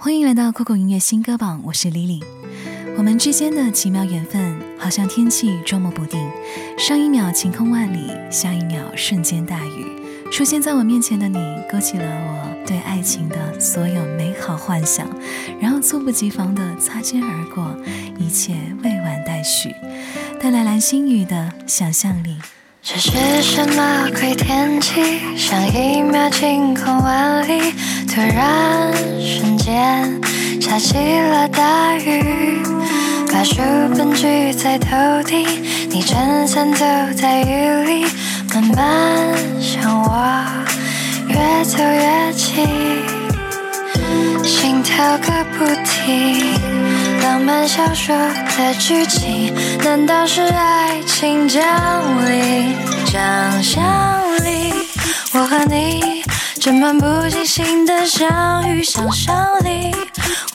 欢迎来到酷狗音乐新歌榜，我是 Lily。我们之间的奇妙缘分，好像天气捉摸不定，上一秒晴空万里，下一秒瞬间大雨。出现在我面前的你，勾起了我对爱情的所有美好幻想，然后猝不及防的擦肩而过，一切未完待续，带来蓝心雨的想象力。这是什么鬼天气？上一秒晴空万里，突然瞬间下起了大雨。把书本举在头顶，你撑伞走在雨里，慢慢向我越走越近，心跳个不停。浪漫小说的剧情，难道是爱情降临？想象力，我和你这漫不经心的相遇。想象力，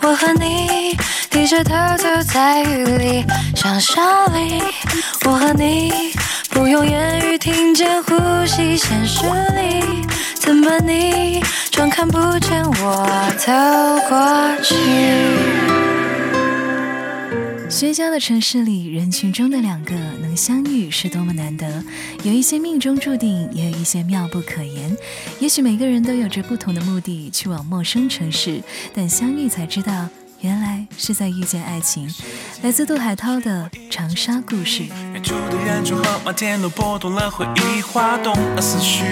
我和你低着头走在雨里。想象力，我和你不用言语听见呼吸。现实里，怎么你装看不见我走过去？喧嚣的城市里，人群中的两个能相遇是多么难得。有一些命中注定，也有一些妙不可言。也许每个人都有着不同的目的去往陌生城市，但相遇才知道，原来是在遇见爱情。来自杜海涛的《长沙故事》。远处的远处和摩天轮拨动了回忆，滑动了思绪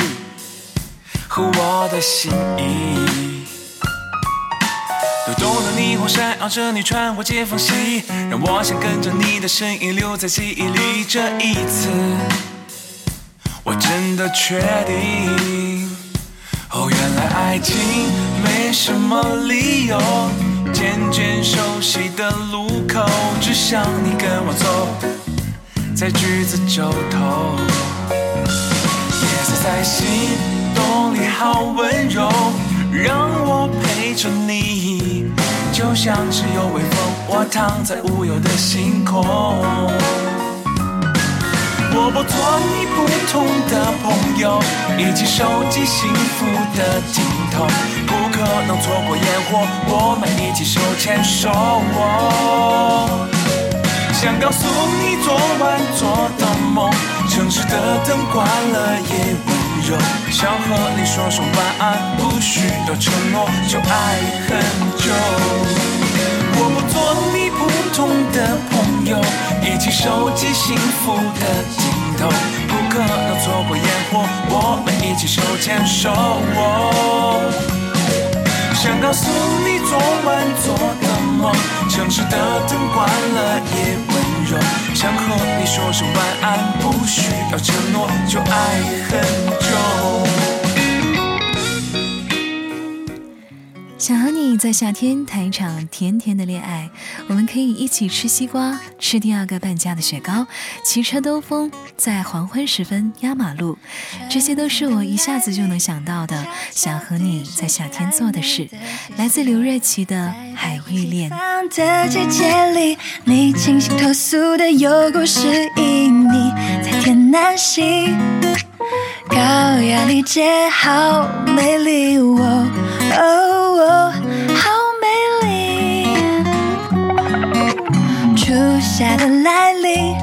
和我的心意。抖动的霓虹闪耀着你穿过街缝隙，让我想跟着你的身影留在记忆里。这一次，我真的确定。哦，原来爱情没什么理由，渐渐熟悉的路口，只想你跟我走，在橘子洲头。夜色在心动里好温柔，让我陪着你，就像是有微风，我躺在无忧的星空。我不做你普通的朋友，一起收集幸福的镜头，不可能错过烟火，我们一起手牵手。想告诉你昨晚做的梦，城市的灯关了也温想和你说声晚安，不需要承诺就爱很久。我不做你普通的朋友，一起收集幸福的镜头，不可能错过烟火，我们一起手牵手。想告诉你昨晚做城市的灯关了也温柔，想和你说声晚安，不需要承诺就爱很久。想和你在夏天谈一场甜甜的恋爱，我们可以一起吃西瓜，吃第二个半价的雪糕，骑车兜风，在黄昏时分压马路，这些都是我一下子就能想到的，想和你在夏天做的事。来自刘瑞琦的《海芋恋》。的季节里，你清新脱俗的有故事，因你在天南星，高雅丽姐好美丽，我哦哦好美丽。初夏的来临，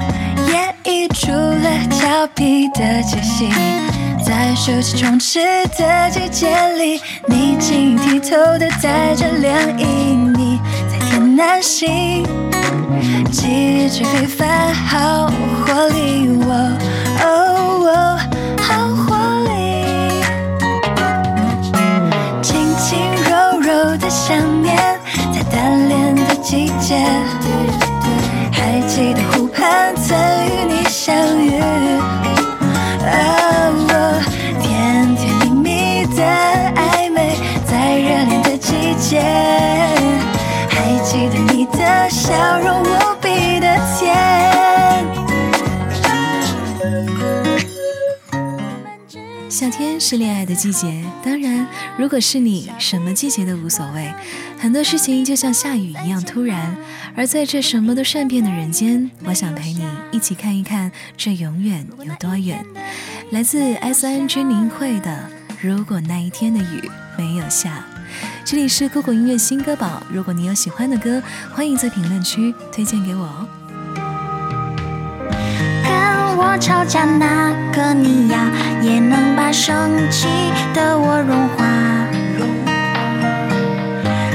演绎出了俏皮的气息。在暑气充斥的季节里，你晶莹剔透的带着凉意，你在天南星，气质非凡，好夏天是恋爱的季节，当然，如果是你，什么季节都无所谓。很多事情就像下雨一样突然，而在这什么都善变的人间，我想陪你一起看一看这永远有多远。来自 S N G 林慧的《如果那一天的雨没有下》，这里是酷狗音乐新歌榜，如果你有喜欢的歌，欢迎在评论区推荐给我哦。我吵架那个你呀，也能把生气的我融化。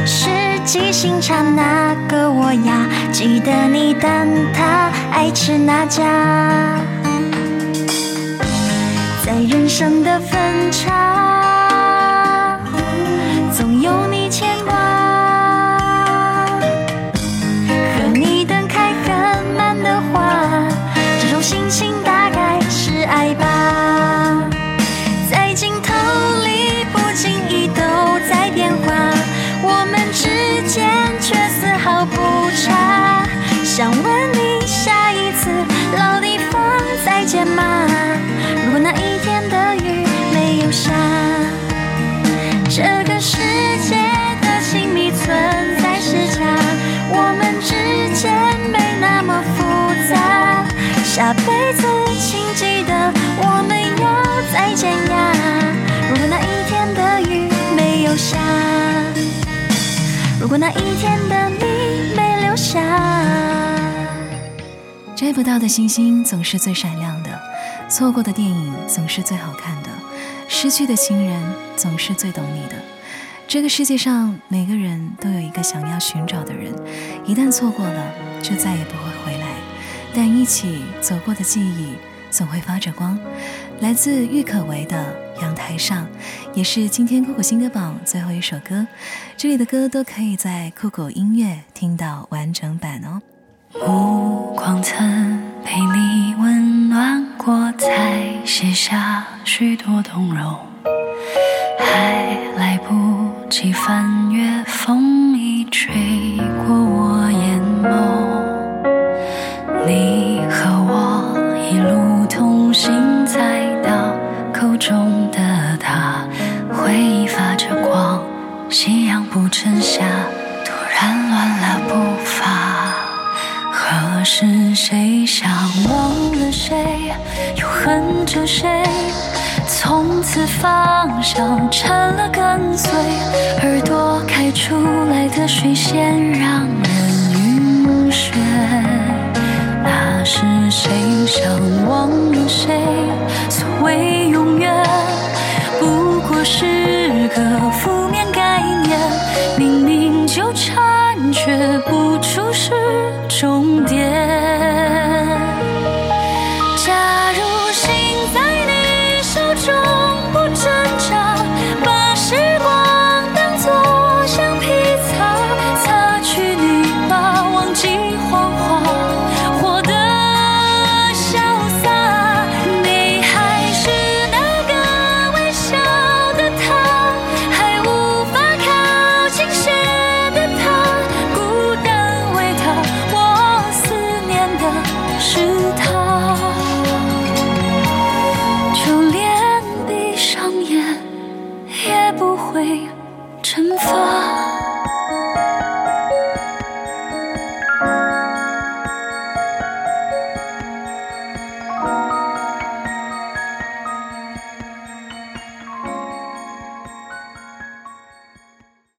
是记性差那个我呀，记得你但他爱吃那家。在人生的分岔，下辈子请记得我们要再见呀。如果那一天的雨没有下，如果那一天的你没留下。摘不到的星星总是最闪亮的，错过的电影总是最好看的，失去的亲人总是最懂你的。这个世界上每个人都有一个想要寻找的人，一旦错过了，就再也不会。但一起走过的记忆总会发着光。来自郁可唯的《阳台上》，也是今天酷狗新歌榜最后一首歌。这里的歌都可以在酷狗音乐听到完整版哦。目光曾被你温暖过，才写下许多动容，还来不及翻又恨着谁？从此方向成了跟随，耳朵开出来的水仙让人晕眩。那是谁想忘了谁？